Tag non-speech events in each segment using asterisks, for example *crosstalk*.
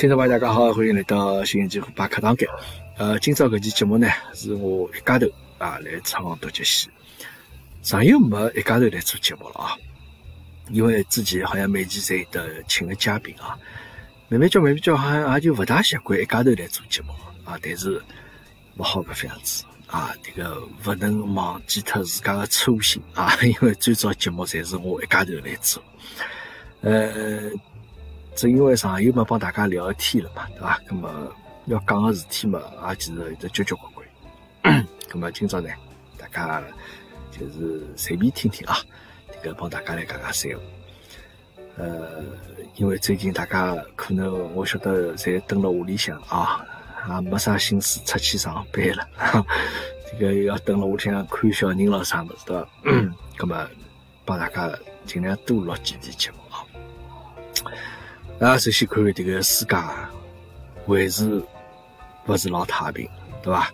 听众朋友，大家好，欢迎来到新一期虎爸课堂间。呃，今朝搿期节目呢，是我一家头啊来唱独角戏。上又没一家头来做节目了啊，因为之前好像每期侪有得请个嘉宾啊，慢慢叫慢慢叫，好像也就勿大习惯一家头来做节目啊。但是勿好搿副样子啊，这个勿能忘记脱自家个初心啊，因为最早节目侪是我一家头来做，呃。正因为上又没帮大家聊个天了嘛，对伐？那么要讲个事体嘛，也其实有得交交关关。*coughs* 那么今朝呢，大家就是随便听听啊，这个帮大家来讲讲三话。呃，因为最近大家可能我晓得侪蹲辣屋里向啊，也没啥心思出去上班了，*laughs* 这个要蹲了屋里向看小人了啥物事，对伐？*coughs* 那么帮大家尽量多录几期节目啊。首先看这个世界还是不是老太平，对吧？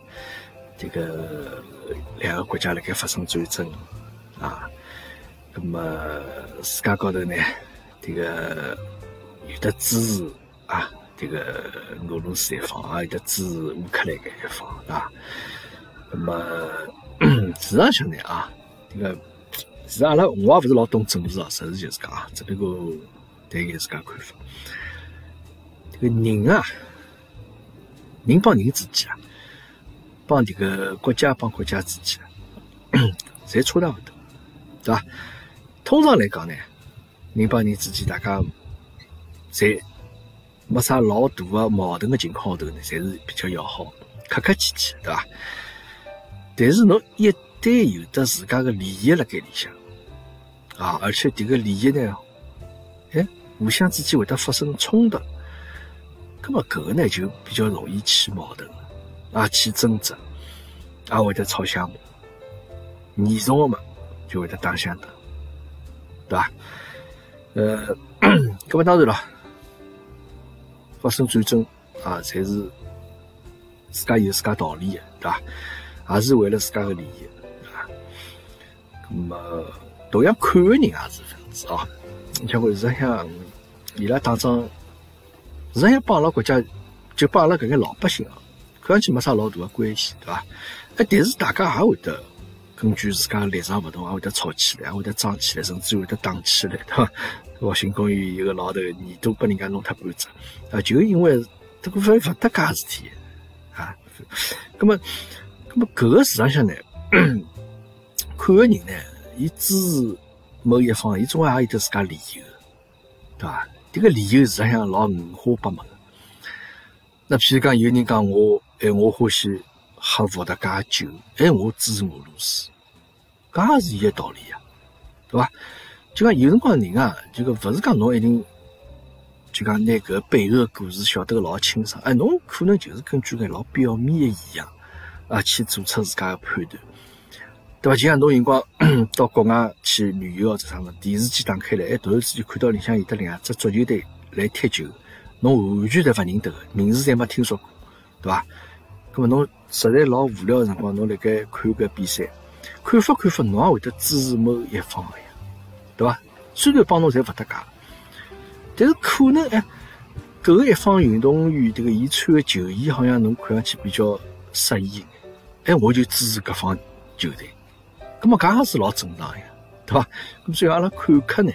这个两个国家辣盖发生战争啊，那么世界高头呢，这个有的支持啊，这个俄罗斯一方啊，有的支持乌克兰一方啊。那么 *coughs* 实上呢啊，这个实阿拉我也勿是老懂政治啊，实事求是讲啊，只不过。谈一自家看法，这个人啊，人帮人之间啊，帮这个国家帮国家之间，侪差大勿多，对吧？通常来讲呢，人帮人之间，大家在没啥老大的矛盾的情况下头呢，侪是比较要好，客客气气，对吧？但是侬一旦有的自家个利益辣盖里向啊，而且这个利益呢，互相之间会得发生冲突，那么搿个呢就比较容易起矛盾，啊起争执，啊会得吵相骂，严重的嘛就会得打相打，对吧？呃，那么当然了，发生战争啊，才是自家有自家道理的，对吧？也是为了自家的利益，对吧？那么同样看的人也是这样子啊。你像我实际上，伊拉打仗，实际上帮阿拉国家，就帮阿拉搿眼老百姓啊，看上去没啥老大的关系，对伐？哎，但是大家也会得根据自家立场勿同，也会得吵起来，也会得争起来，甚至会得打起来，对伐？*laughs* 我新公寓一个老头，耳朵被人家弄脱半只，啊，就因为这个勿勿搭界事体啊。那么，那么搿个市场上呢，*clears throat* 看个人呢，伊支持。某一方，伊总归也有得自家理由，对伐？这个理由实际上老五花八门。那譬如讲，有人讲我，哎，我欢喜喝伏特加酒，哎，我支持俄罗斯，搿也是伊个道理呀，对伐？就讲有辰光人啊，就讲勿是讲侬一定就讲拿搿背后的故事晓得老清爽，哎，侬可能就是根据个老表面的现象啊，去做出自家个判断。对伐？就像侬辰光 *clears throat* 到国外去旅游或者啥么，电视机打开来，哎，突然之间看到里向有得两只足球队来踢球，侬完全侪勿认得个，名字侪没听说过，对伐？咁么侬实在老无聊个辰光，侬辣盖看搿比赛，看法看法，侬也会得支持某一方个呀，对伐？虽然帮侬侪勿搭界，但是可能哎，搿一方运动员迭个伊穿个球衣好像侬看上去比较适意，哎，我就支持搿方球队。咁么，搿也是老正常呀，对伐？咁所以阿拉看客呢，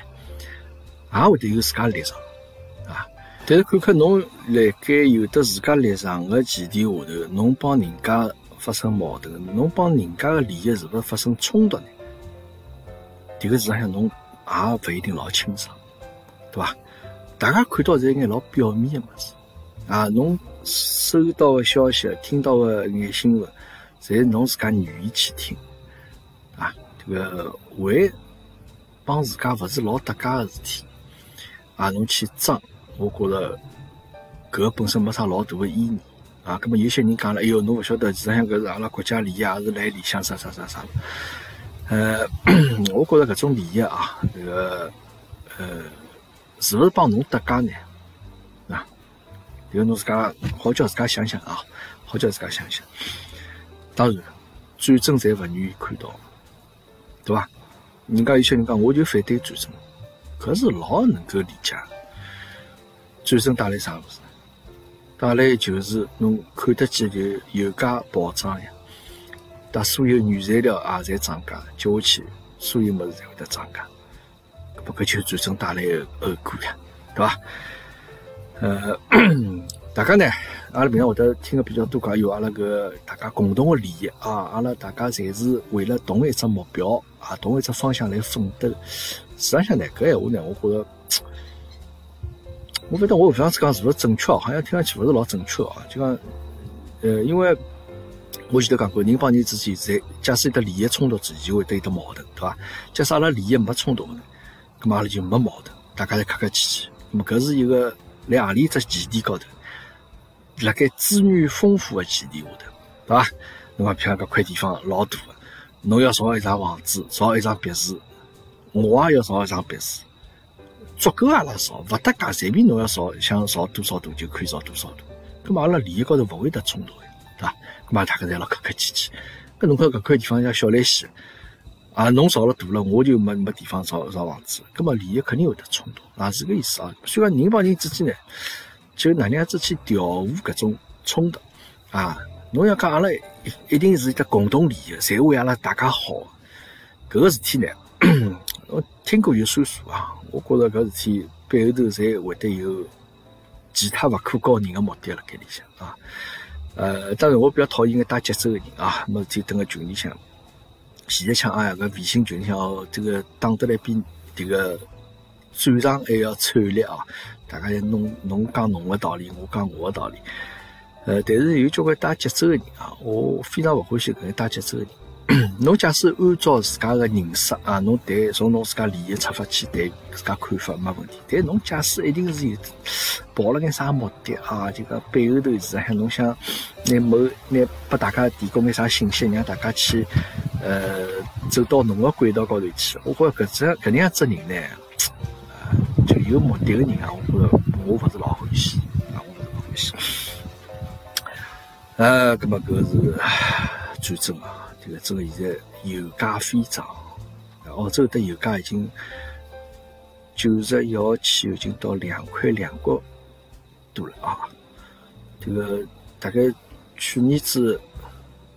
也会得有自家立场啊。但是看客侬辣盖有的自家立场个前提下头，侬帮人家发生矛盾，侬帮人家个利益是勿是发生冲突呢？迭个事实上侬也勿一定老清爽，对伐？大家看到是一眼老表面个物事啊，侬收到个消息、听到个眼新闻，侪侬自家愿意去听。这个为帮自家勿是老搭界个事体，啊，侬去争，我觉着搿个本身没啥老大个意义啊。葛末有些人讲了，哎哟，侬勿晓得，实际上搿是阿拉国家利益，也是来里向啥啥啥啥。呃，*coughs* 我觉着搿种利益啊，这个呃，是勿是帮侬搭界呢？啊，迭个侬自家好叫自家想想啊，好叫自家想想。当然，战争侪勿愿意看到。对吧？人家有些人讲，我就反对战争，可是老能够理解。战争带来啥物事？带来就是侬看得见就油价暴涨呀，但所有原材料也在涨价，接下去所有物事侪会得涨价，不搿就战争带来的后果呀，对伐？呃，*clears throat* 大家呢，阿拉平常会得听个比较多讲，有阿拉个大家共同个利益啊，阿拉大家侪是为了同一只目标啊，同一只方向来奋斗。实际上呢，搿闲话呢，我觉着。我不晓得我这样子讲是不是正确好像听上去不是老正确啊。就讲，呃，因为我前头讲过，人帮人之间在假使有得利益冲突之前，就会得有得矛盾，对伐？假使阿拉利益没冲突的，那么阿拉就没矛盾，大家侪客客气气。那么搿是一个辣何里只前提高头，辣盖资源丰富的前提下头，对伐？那么譬如搿块地方老大个，侬要造一幢房子，造一幢别墅，我也要造一幢别墅。足够阿拉造，勿搭界，随便侬要造，想造多少度就可以造多少度。咁嘛，阿拉利益高头勿会得冲突个，对伐？咁嘛，大家侪老客客气气。搿侬看搿块地方像小兰溪，啊，侬造了大了，我就没没地方造造房子。咁么利益肯定会得冲突，啊，是个意思啊。所以人帮人之间呢，就哪能样子去调和搿种冲突啊？侬要讲阿拉一定是一个共同利益，侪为阿拉大家好。搿个事体呢，*clears throat* 我听过有算数啊。我觉着搿事体背后头侪会得有其他勿可告人的目的辣盖里向啊。呃，当然我比较讨厌个打节奏个人啊，没事体蹲个群里向，前一枪哎呀，搿微信群里向哦，这个打得来比迭个战场还要惨烈啊！大家侬侬讲侬个道理，我讲我个道理。呃，但是有交关打节奏个人啊，我非常勿欢喜搿个打节奏个人。*coughs* 侬假使按照自家个认识啊，侬谈从侬自家利益出发去谈自家看法没问题。但侬假使一定是有抱了眼啥目的啊，就讲背后头是像侬想拿某拿拨大家提供眼啥信息，让大家去呃走到侬个轨道高头去。我觉着搿只搿能样子人呢，呃，就有目的个人啊，我觉着我勿是老欢喜啊，我勿是老欢喜。呃，搿么搿是战争啊。这个这个现在油价飞涨，澳洲的油价已经九十一号汽油已经到两块两角多了啊！这个大概去年子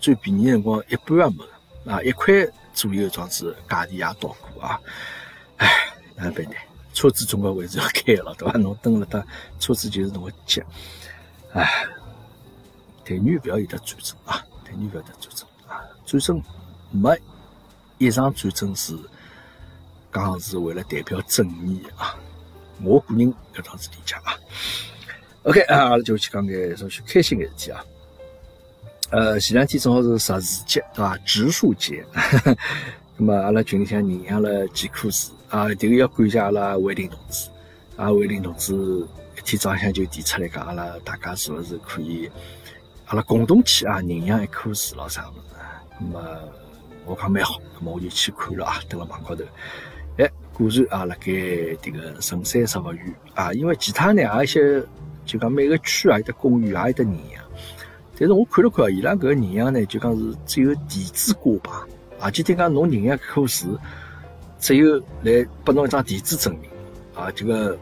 最便宜辰光一半也没啊，一块左右样子价钿也到过啊！唉，哪办呢？车子总归还是要开了，对伐？侬登了搭，车子就是侬个脚。唉，但愿不要有得战争啊！但愿不要得战争啊。战争没一场战争是讲是为了代表正义啊！我个人搿趟子理解啊。OK 啊，阿拉就去讲点稍许开心个事体啊。呃，前两天正好是植树节，对伐？植树节，*laughs* 那么阿拉群里向人养了几棵树啊。这个要感谢阿拉卫林同志啊，卫林同志一天早向就提出来讲，阿拉大家是勿是可以阿拉共同去啊认养一棵树咾啥物事？那么我讲蛮好，那么我就去看了啊，登了网高头，哎，果然啊，辣盖这个神山植物园啊，因为其他呢，也一些就讲每个区啊有的公园啊有的认养，但是我看了看，伊拉搿个认养呢，就讲是只有电子挂牌，啊，就听讲侬认养棵树，只有来拨侬一张电子证明，啊，这个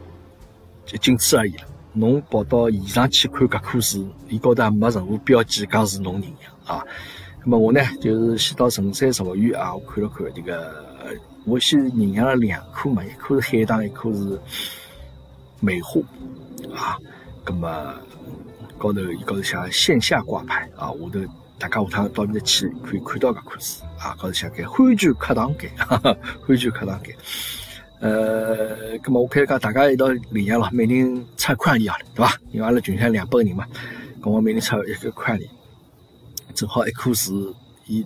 就仅此而已了。侬跑到现场去看搿棵树，伊高头也没任何标记讲是侬人养啊。那么我呢，就是先到神山植物园啊，我看了看这个，我先认养了两棵嘛，一棵是海棠，一棵是梅花啊。那么高头伊高头写线下挂牌啊，下头大家下趟到面去可以看到搿棵树啊，高头写个欢聚课堂间，欢聚课堂间。呃，那么我开始讲，大家一道领养了，每人出块钿啊，对吧？因为阿拉群里两百个人嘛，跟我每人出一个块钿。正好一棵树，伊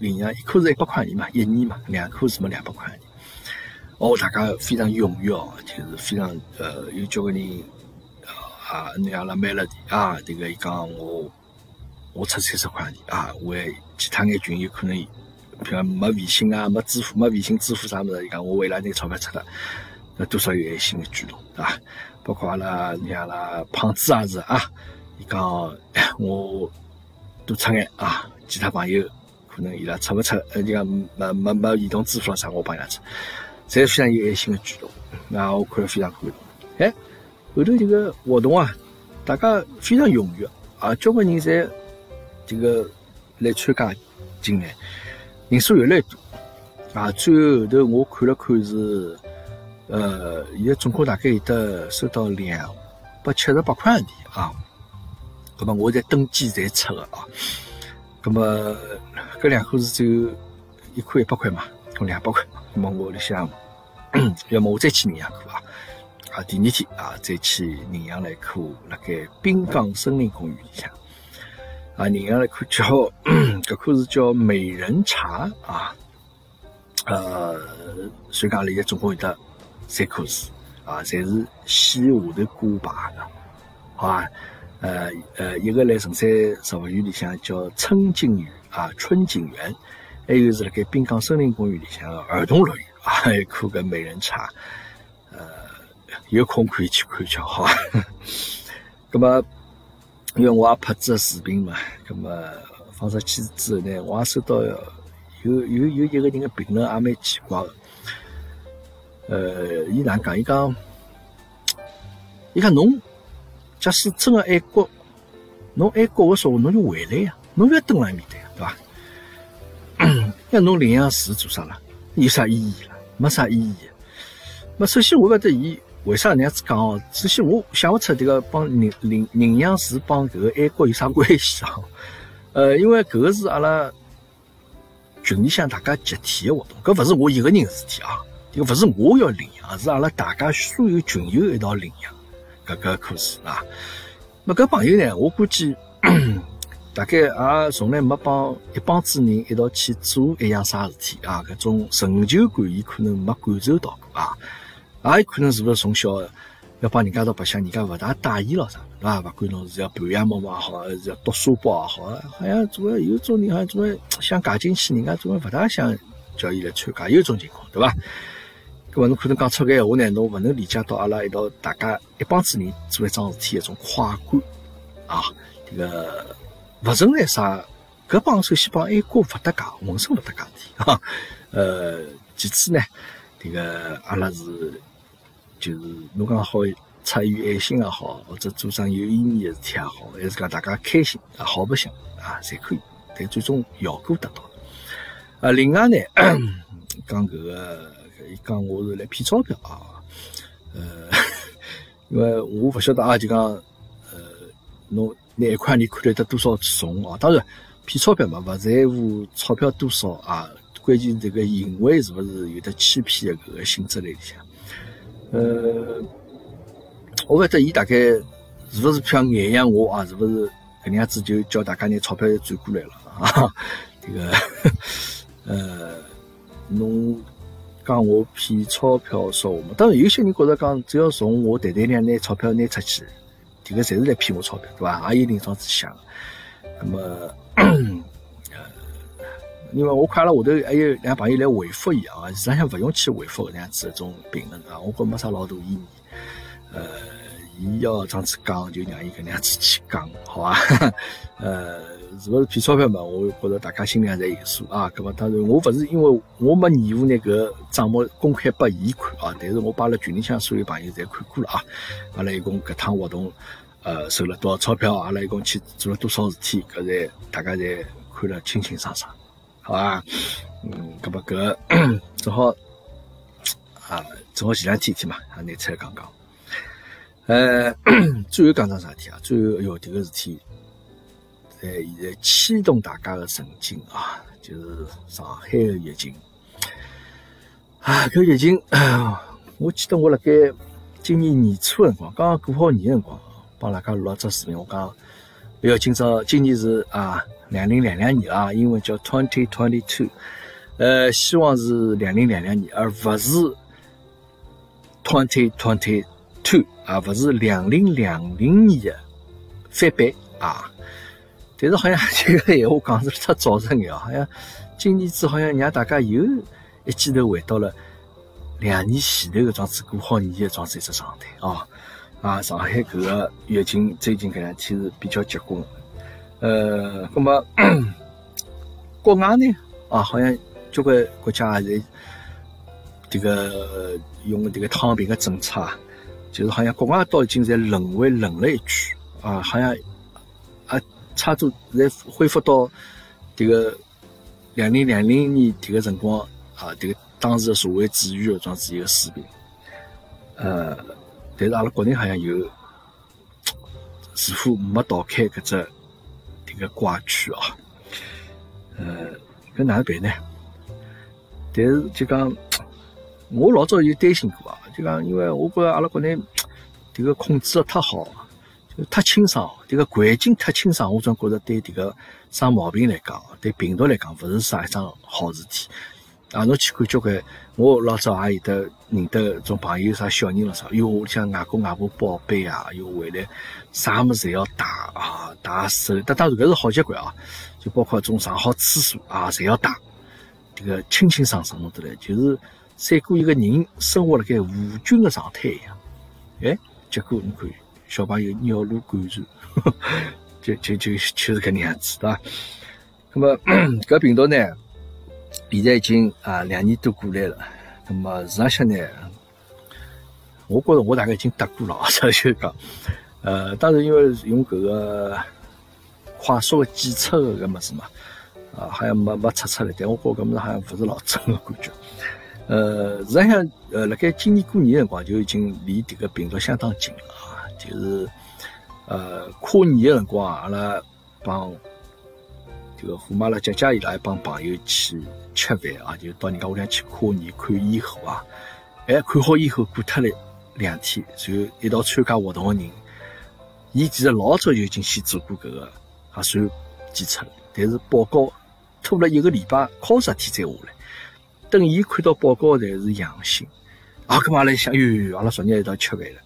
领养一棵是一百块钿嘛，一年嘛，两棵是么两百块钿。哦，大家非常踊跃哦，就是非常呃，有交关人啊，那阿拉买了啊，这个伊讲我我出三十块钿啊，为其他眼群有可能，譬如没微信啊，没支付，没微信支付啥么子，伊讲我为了那钞票出的，那多少有爱心的举动，对吧？包括阿拉你阿拉胖子也是啊，伊讲 *laughs* 我。多出眼啊！其他朋友可能伊拉出不出，呃，就讲没没没移动支付了啥，我帮伊拉出，侪非常有爱心的举动，那我看了非常感动。哎，后头这个活动啊，大家非常踊跃啊，交关人侪这个来参加进来，人数越来越多啊。最后后头我看了看是，呃，现在总共大概有得收到两百七十八块洋钿啊。那么我在登记才出的啊。那么搿两口是只有一块一百块嘛，共两百块。那么我里想，*clears throat* 要么我再去宁阳课啊。啊，第二天啊，再去宁阳来课，辣盖滨江森林公园里向。啊，宁阳来课叫搿棵是叫美人茶啊。呃，所以讲里总共有得三课是啊，侪是西下头挂牌的，好吧？呃呃，一个来城山植物园里向叫春景园啊，春景园，还有是辣盖滨江森林公园里向的儿童乐园啊，还有课个美人茶，呃，有空可以去看瞧，好吧？*laughs* 那么，因为我也拍这视频嘛，那么放上去之后呢，我也收到有有有一个人的评论，也蛮奇怪的，呃，伊哪讲？伊讲，伊讲侬。假使真的爱国，侬爱国的说话，侬就回来呀，侬不要蹲辣埃面搭呀，对伐？那侬领养树做啥了？有啥意义了？没啥意义。那首先我勿得伊为啥那样子讲哦？首先我想不出这个帮领领领养树帮搿个爱国有啥关系啊？*laughs* 呃，因为搿个是阿拉群里向大家集体的活动，搿勿是我一个人的事体啊，这个勿是我要领养，是阿拉大家所有群友一道领养。搿个课时啊，那搿朋友呢？我估计 *coughs* 大概也从来没帮一帮子人一道去做一样啥事体啊。搿种成就感，伊可能没感受到过啊。也有可能是不是从小要帮人家一道白相，人家勿大带伊咯啥，对伐？勿管侬是要盘羊毛也好，还是要读书包也好，好像总归有种人好像总归想嫁进去，人家总归勿大想叫伊来参加，有种情况，对伐？搿么侬可能讲出搿闲话呢，侬勿能理解到阿拉一道大家一帮子人做一桩事体一种快感啊！这个勿存在啥，搿帮首先帮爱国勿搭界，浑身勿搭界事体哈。呃，其次呢，这个阿拉是就是侬讲好出于爱心也好，或者做桩有意义的事体也好，还是讲大家开心啊，好白相啊，侪可以，但最终效果得到了。啊，另外呢，*coughs* 讲搿个。伊讲我是来骗钞票啊，呃，*laughs* 因为我勿晓得啊，就讲，呃，侬拿一块钿看得得多少重啊？当然，骗钞票嘛，勿在乎钞票多少啊，关键这个行为是勿是有的欺骗的搿个性质来里向？呃，我勿得伊大概是勿是想眼养我啊？是勿是搿能样子就叫大家拿钞票转过来了啊？*laughs* 这个，*laughs* 呃，侬。讲我骗钞票说话嘛，当然有些人觉得讲只要从我袋袋里拿钞票拿出去，这个侪是来骗我钞票，对伐？也有人这样子想。那么，因为我看了下头还有两朋友来回复伊啊，实际上勿用去回复搿样子一种评论啊，我觉没啥老大意义。呃，伊要这样子讲，就让伊搿能样子去讲，好伐？*laughs* 呃。是勿是骗钞票嘛？我觉着大家心里向侪有数啊。搿么当然，我勿是因为我没义务拿搿账目公开拨伊看啊。但是我把辣群里向所有朋友侪看过了啊。阿拉一共搿趟活动，呃，收了多少钞票？阿拉一共去做了多少事体？搿才大家侪看了清清爽爽，好伐？嗯，搿么搿正好啊，正好前两天天嘛，啊，拿出来讲讲。呃，*coughs* 最后讲桩啥事体啊？最后哟，迭个事体。在现在牵动大家的神经啊，就是上海的疫情啊，搿疫情，我记得我辣盖今年年初辰光，刚刚过好年辰光，帮大家录了只视频，我讲不要今朝今年是啊两零两两年啊，英文叫 twenty twenty two，呃，希望是两零两两年，而不是 twenty twenty two 啊，不是两零两零年的翻版啊。但是好像这个闲话讲是太早实眼好像今年子好像让大家又一记头回到了两年前头个状子过好年的状子一只状态啊啊！上海搿个疫情最近搿两天是比较结棍，呃，那么 *coughs* 国外呢啊，好像交关国家也是这个用这个躺平的政策啊，就是好像国外都已经在轮回轮了一圈。啊，好像啊，差不多在恢复到这个两零两零年这个辰光啊，这个当时的社会主义的这样子一个水平。呃，但是阿拉国内好像有似乎没逃开搿只个怪区啊。呃，搿哪能办呢？但是就讲，我老早就担心过啊，就讲因为我觉着阿拉国内迭个控制的太好，就太清爽，迭个环境太清爽，我总觉着对迭个生毛病来讲，对病毒来讲，勿是啥一桩好事体。啊，侬去看交关，我老早也有得认得种朋友，啥小人了啥，哟，像外公外婆宝贝啊，哟回来，啥么子侪要打啊，打手，但当然搿是好习惯啊，就包括种上好厕所啊，侪要打，这个清清爽爽弄得来，就是三过一个人生活辣盖无菌的状态一样，哎，结果你看小朋友尿路感染，*laughs* 就就就就是搿能样子，对伐？那么 *coughs* 搿病毒呢？现在已经啊两年多过来了，那么实际上呢，我觉着我大概已经得过了，*laughs* 所以就讲，呃，当然因为用搿个快速的检测的搿么子嘛，啊，好像没没测出来，但我觉搿么子好像勿是老准的感觉。呃，实际上，呃，辣盖今年过年辰光就已经离这个病毒相当近了啊，就是呃跨年的辰光，阿拉帮。这个虎妈拉、姐姐伊拉一帮朋友去吃饭啊，就到人家屋里去跨年看烟火啊。哎，看好烟火过脱了两天，然后一道参加活动的人，伊其实老早就已经先做过搿个核酸检测了，但是报告拖了一个礼拜，靠十天才下来。等伊看到报告才是阳性，啊，搿么阿拉想，哟，阿拉昨日一道吃饭了。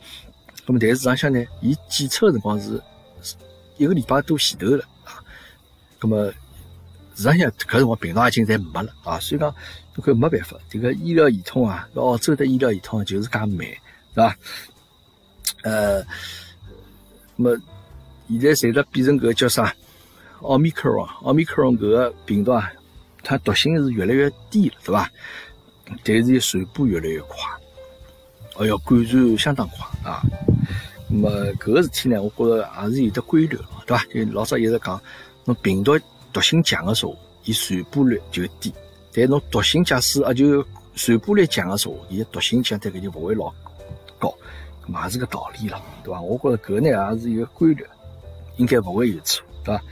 搿么但是实际上呢，伊检测的辰光是一个礼拜多前头了啊。搿么。实际上，搿辰光病毒已经侪没了啊，所以讲，搿没办法，这个医疗系统啊，澳洲的医疗系统就是介慢，是吧？呃，那么现在随着变成搿叫啥奥密克戎，奥密克戎搿个病毒啊，它毒性是越来越低了，对吧？但是传播越来越快，哦哟，感染相当快啊。那么搿个事体呢，我觉着也是有的规律，对吧？就老早一直讲，侬病毒。毒性强的时候，伊传播率就低；但侬毒性假使啊，就传播率强的时候，伊的毒性相对搿就勿会老高，嘛是个道理了，对伐？我觉着搿呢也是一个规律，应该勿会有错，对伐？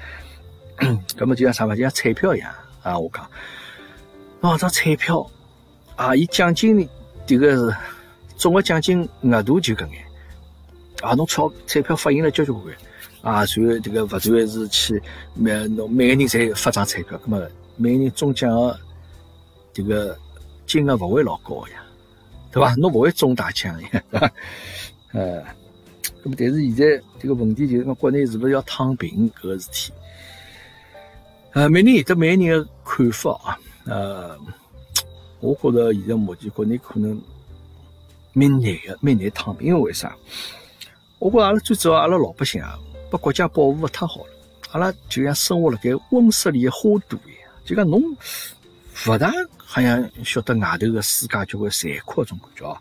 *coughs* 搿么就像啥嘛，就像彩票一样啊！我讲，哦，这彩票啊，伊奖金迭个是总个奖金额度就搿眼啊，侬钞彩票发行了交交关关。啊，随后这个勿断是去每侬每个人侪发张彩票，那么每个人中奖的这个金额勿会老高呀，对伐？侬勿会中大奖呀，对伐？呃，葛末但是现在这个问题就是讲国内是不是要躺平搿个事体？呃，每人有得每个人的看法啊。呃，我觉着现在目前国内可能蛮难的，蛮难躺平，因为为啥？我觉阿拉最主要阿拉老百姓啊。把国家保护的太好了，阿拉就像生活辣盖温室里的花朵一样，就讲侬勿大好像晓得外头的世界就会残酷种感觉啊，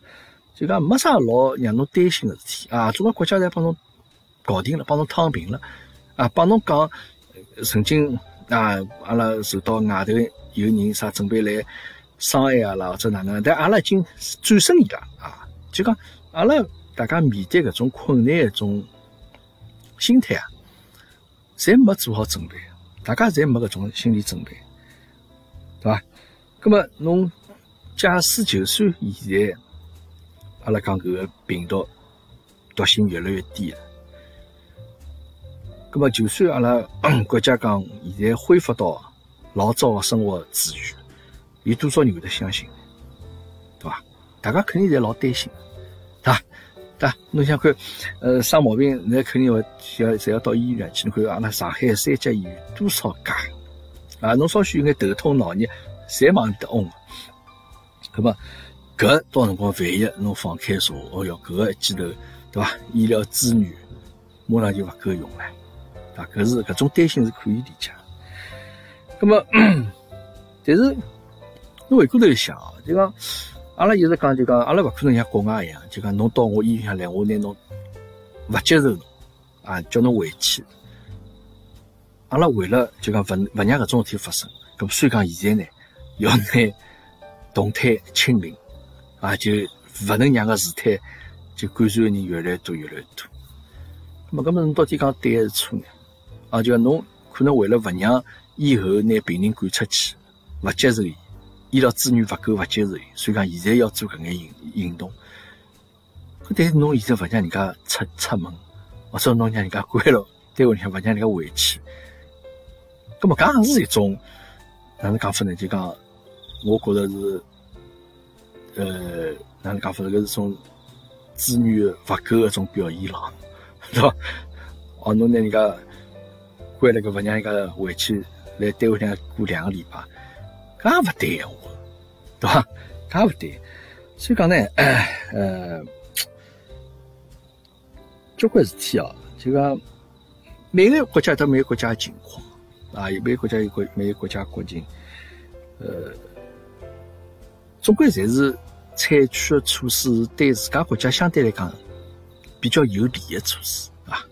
就讲没啥老让侬担心的事体。啊，总归国家侪帮侬搞定了，帮侬躺平了。啊，帮侬讲曾经啊，阿拉受到外头有人啥准备来伤害阿拉或者哪能，但阿拉已经战胜伊拉啊，就讲阿拉大家面对搿种困难一种。心态啊，侪没做好准备，大家侪没搿种心理准备，对伐？那么侬假使就算现在阿拉讲搿个病毒毒性越来越低了，那么就算阿拉 *coughs* 国家讲现在恢复到老早的生活秩序，有多少人会得相信？对伐？大家肯定侪老担心，对伐？对，侬想看，呃，生毛病，那肯定要要侪要到医院去。侬看，阿拉上海三甲医院多少家啊？侬稍许有眼头痛脑热，侪往里头嗡。那么，搿到辰光万一侬放开查，哦哟，搿个一记头，对伐？医疗资源马上就勿够用了，啊，搿是搿种担心是可以理解。那么，但是侬回过头想啊，就讲。阿拉一直讲就讲，阿拉勿可能像国外一样，就讲侬到我医院里来，我拿侬勿接受侬，啊，叫侬回去。阿拉为了就讲勿勿让搿种事体发生，咁所以讲现在呢，要拿动态清零，啊，就勿能让个事态就感染个人越来越多越来越多。咁么，搿么侬到底讲对还是错呢？啊，就讲侬可能为了勿让以后拿病人赶出去，勿接受伊，医疗资源勿够，勿接受，所以讲现在要做搿眼行行动。搿但是侬现在勿让人家出出门，或者侬让人家关了单位里向，勿让人家回去。咁么，搿也是一种哪能讲法呢？就讲，我觉着是，呃，哪能讲法？搿是种资源勿够一种表现咯，*laughs* 对伐？哦，侬拿人家关了个，勿让人家回去来单位里向过两个礼拜，搿也勿对，我，对伐？搿也勿对。所以讲呢，*coughs* 呃，交关事体哦，就讲每个国家有每个国家的情况。啊，有每个国家有国，每个国家国情，呃，总归侪是采取的措施对自家国家相对来讲比较有利的措施啊。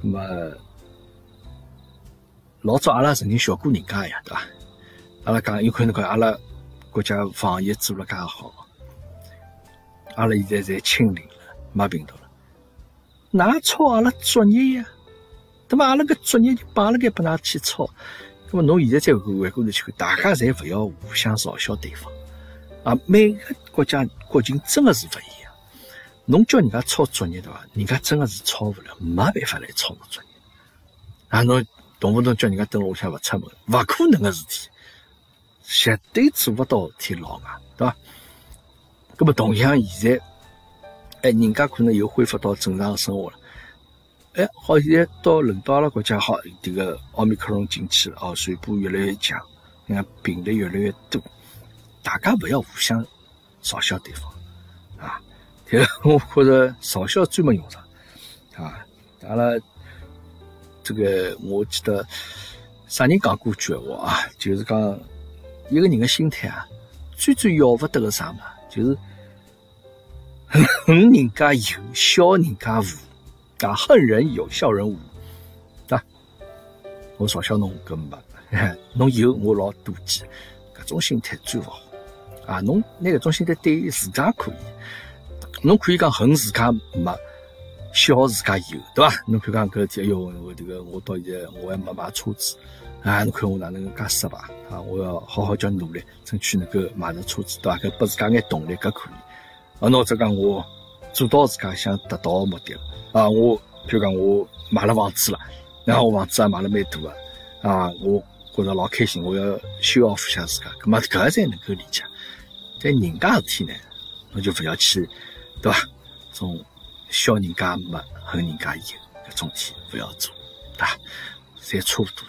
那么老早阿拉曾经笑过人家呀，对伐？阿拉讲有可能讲阿拉国家防疫做了介好，阿拉现在侪清零了，没病毒了，哪抄阿拉作业呀？那么阿拉个作业就摆辣盖拨㑚去抄，那么侬现在再回过头去看，大家侪勿要互相嘲笑对方啊！每个国家国情真的是勿一样，侬叫人家抄作业对伐？人家真的是抄勿了，没办法来抄个作业啊！侬动不动叫人家蹲屋里向勿出门，勿可能个事体，绝对做勿到事体老外，对伐？那么同样现在，哎，人家可能又恢复到正常的生活了。哎，好，现在到轮到阿拉国家，好，这个奥密克戎进去了，哦，传播越来越强，你看病例越来越多，大家不要互相嘲笑对方，啊，这个我觉着嘲笑专门用场，啊，阿拉这个我记得啥人讲过句话啊，就是讲一个人的心态啊，最最要不得个啥嘛，就是恨人家有，笑人家无。啊，恨人有，笑人无，对吧？我嘲笑侬搿没，*laughs* 侬有我老妒忌，搿种心态最勿好。啊，侬拿搿种心态对自家可以，侬可以讲恨自家没，笑自家有，对伐？侬可以讲搿天，哎哟，我这个我到现在我还没买车子，啊，侬看我哪能介失败啊？我要好好叫努力，争取能够买着车子，对吧？搿拨自家眼动力，搿可以。啊，侬再讲我做到自家想达到的目的了。啊，我比如讲，我买了房子了，然后我房子也买了蛮多的，啊，我觉着老开心，我要修好下自家，搿么搿才能够理解。但人家事体呢，侬就不要去，对吧？种笑人家没，恨人家有，搿种事体不要做，对吧？侪差不多，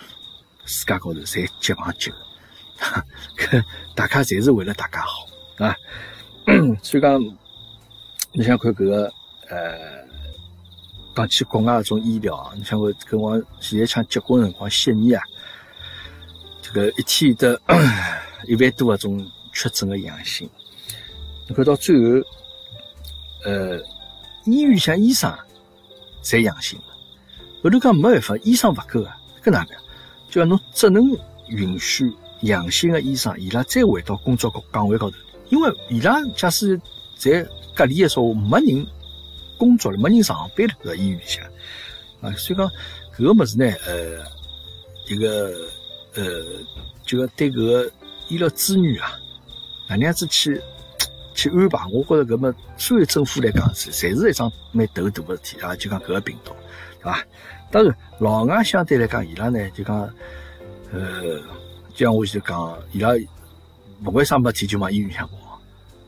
世界高头侪结棒结，*laughs* 搿大家侪是为了大家好，啊。*coughs* 所以讲，你想看搿个，呃。讲起国外搿种医疗啊，你像我跟我前一枪结棍辰光悉尼啊，这个一天的 *coughs* 一万多搿种确诊个阳性，你看到最后，呃，医院像医生侪阳性了，后头讲没办法，医生勿够啊，搿哪能？就要侬只能允许阳性的医生伊拉再回到工作岗位高头，因为伊拉假使在隔离的时候没人。工作了，没人上班了，在医院里向啊，所以讲搿个物事呢，呃，一个呃，就要对搿个医疗资源啊，哪能样子去去安排？我觉着搿么所有政府来讲是，侪是一桩蛮头大个事体啊。就讲搿个病毒，对伐？当然，老外相对来讲，伊拉呢就讲，呃，就像我前头讲，伊拉勿会啥物事体就往医院里向跑，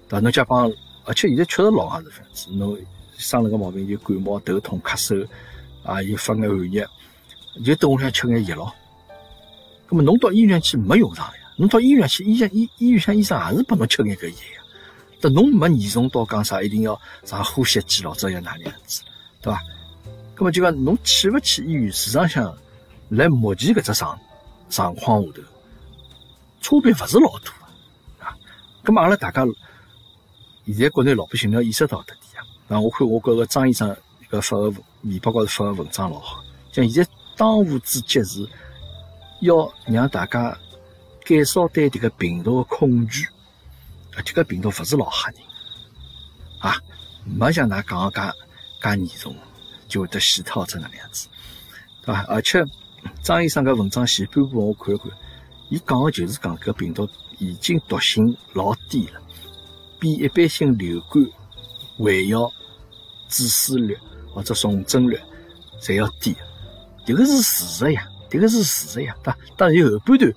对伐？侬家帮，而且现在确实老外是这样子，侬。生了个毛病就感冒、头痛、咳嗽，啊，又发眼寒热，就等我里向吃眼药咯。那么侬到医院去没用上呀？侬到医院去，医院医医院向医生也是帮侬吃眼搿药呀。但侬没严重到讲啥，一定要上呼吸机咯，这样哪能样子，对伐？那么就讲侬去勿去医院，事实上来目前搿只状状况下头，差别勿是老大啊。那么阿拉大家现在国内老百姓要意识到迭点。啊，我看我搿个张医生搿发个微博高头发个文章老好，像现在当务之急是要让大家减少对迭个病毒个恐惧。啊，迭个病毒勿是老吓人啊，没像㑚讲个介介严重，就会得死脱成那样子，对伐？而且张医生搿文章前半部分我看一看，伊讲个就是讲搿病毒已经毒性老低了，比一般性流感、胃药、致死率或者重症率侪要低，迭个是事实呀，迭个是事实呀，对伐？当然后半段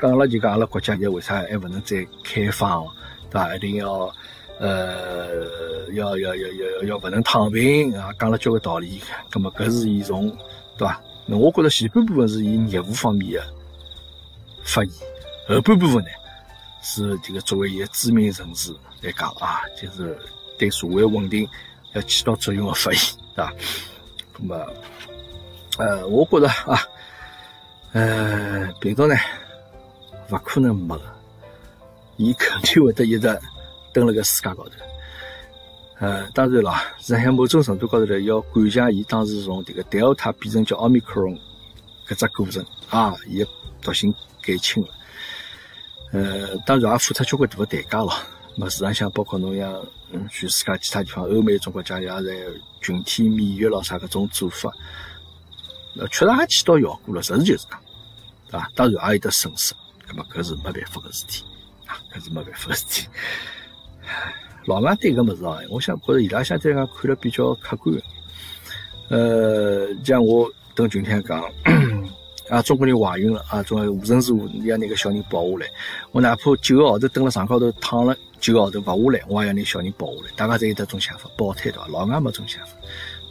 讲了就讲阿拉国家现在为啥还勿能再开放？对伐？一定要，呃，要要要要要不能躺平啊！讲了交关道理，葛么搿是伊从，对伐？那我觉着前半部分是伊业务方面的发言，后半部分呢是这个作为一个知名人士来讲啊，就是对社会稳定要起到作用的发言，对伐？葛么，呃，我觉着啊，呃，病毒呢，勿可能没个。伊肯定会得一直蹲辣个世界高头，呃，当然了，实际上某种程度高头呢，要感谢伊当时从迭个 Delta 变成叫奥密克戎搿只过程啊，伊毒性减轻了，呃，当然也付出交关大个代价咯。么市场上包括侬像嗯全世界其他地方，欧美种国家也在群体免疫咯啥搿种做法，呃，确实也起到效果了，实事求是讲，对伐？当然也有得损失，葛末搿是没办法个事体。啊搿是没办法个事体。老外对搿物事啊，我想觉着伊拉相对讲看了比较客观。呃，像我等群天讲，啊，中国人怀孕了啊，总要无论如何要拿个小人保下来。我哪怕九个号头蹲辣床高头躺了九个号头勿下来，我也要拿小人保下来。大家侪有得种想法，保胎对伐？老外没种想法，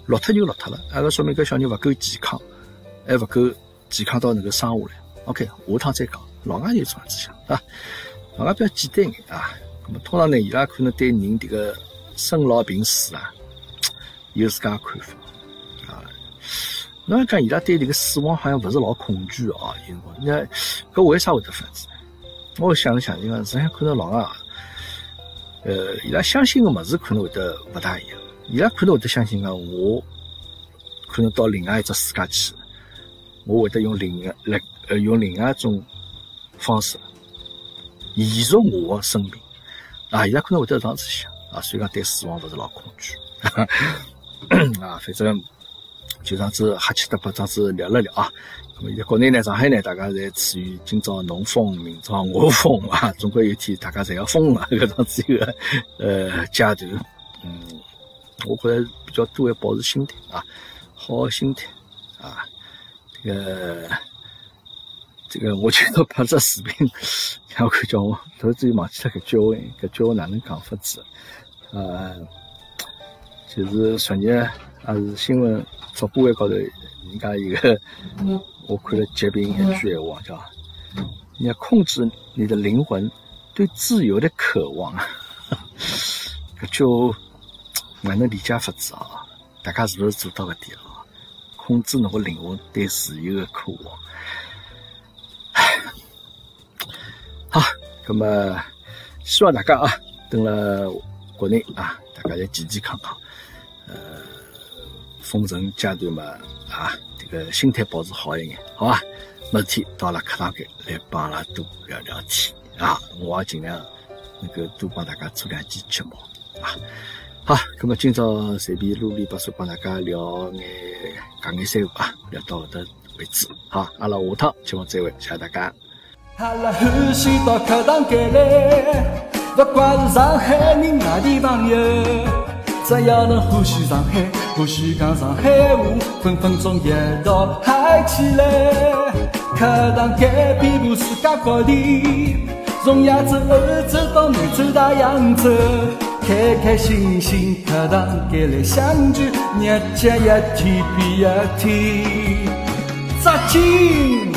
落脱就落脱了。啊，搿说明搿小人勿够健康，还勿够健康到能够生下来。OK，下趟再讲。老外就这样子想，对伐？老外比较简单一点啊，那么通常呢，伊拉可能对人这个生老病死啊，*tsk* 有自家看法啊。侬讲伊拉对这个死亡好像勿是老恐惧啊，有辰光，那搿为啥会得发子？我想了想，因为实际上可能老外，呃，伊拉相信个物事可能会得勿大一样，伊拉可能会得相信讲我可能到另外一只世界去，我会得用另外来呃用另外一种方式。延续我的生命啊！伊拉可能会得这样子想啊，所以讲对死亡勿是老恐惧 *coughs* 啊。反正就这样子哈七搭八这样子聊了聊啊。那么现在国内呢，上海呢，大家侪处于今朝侬封，明朝我封啊。总归有一天大家侪要封啊，*laughs* 搿样子一个呃阶段。嗯，我觉着比较多要保持心态啊，好的心态啊，这个。这个我今朝拍只视频，我看叫我突然之间忘记了搿叫我，搿叫我哪能讲法子？呃，就是昨日还是新闻发布会高头，人家一个，我看了截屏一句闲话，叫你要控制你的灵魂对自由的渴望，*laughs* 搿就哪能理解法子啊？大家是不是做到搿点啊？控制侬个灵魂对自由的渴望。好，那么希望大家啊，等了国内啊，大家侪健健康康。呃，封城阶段嘛，啊，这个心态保持好一点，好吧？没事体到了课堂间来帮阿拉多聊聊天啊，我也尽量能够多帮大家做两期节目啊。好，那么今朝随便啰里吧嗦帮大家聊眼讲眼三话啊，聊到搿搭为止。好，阿拉下趟节目再会，谢谢大家。不管是上海人外地朋友，只要能欢喜上海，欢喜讲上海话，分分钟一道嗨起来。课堂间遍布世界各地，从亚洲、欧洲到南洲、大洋洲，开开心心课堂间来相聚，日节一天比一天扎紧。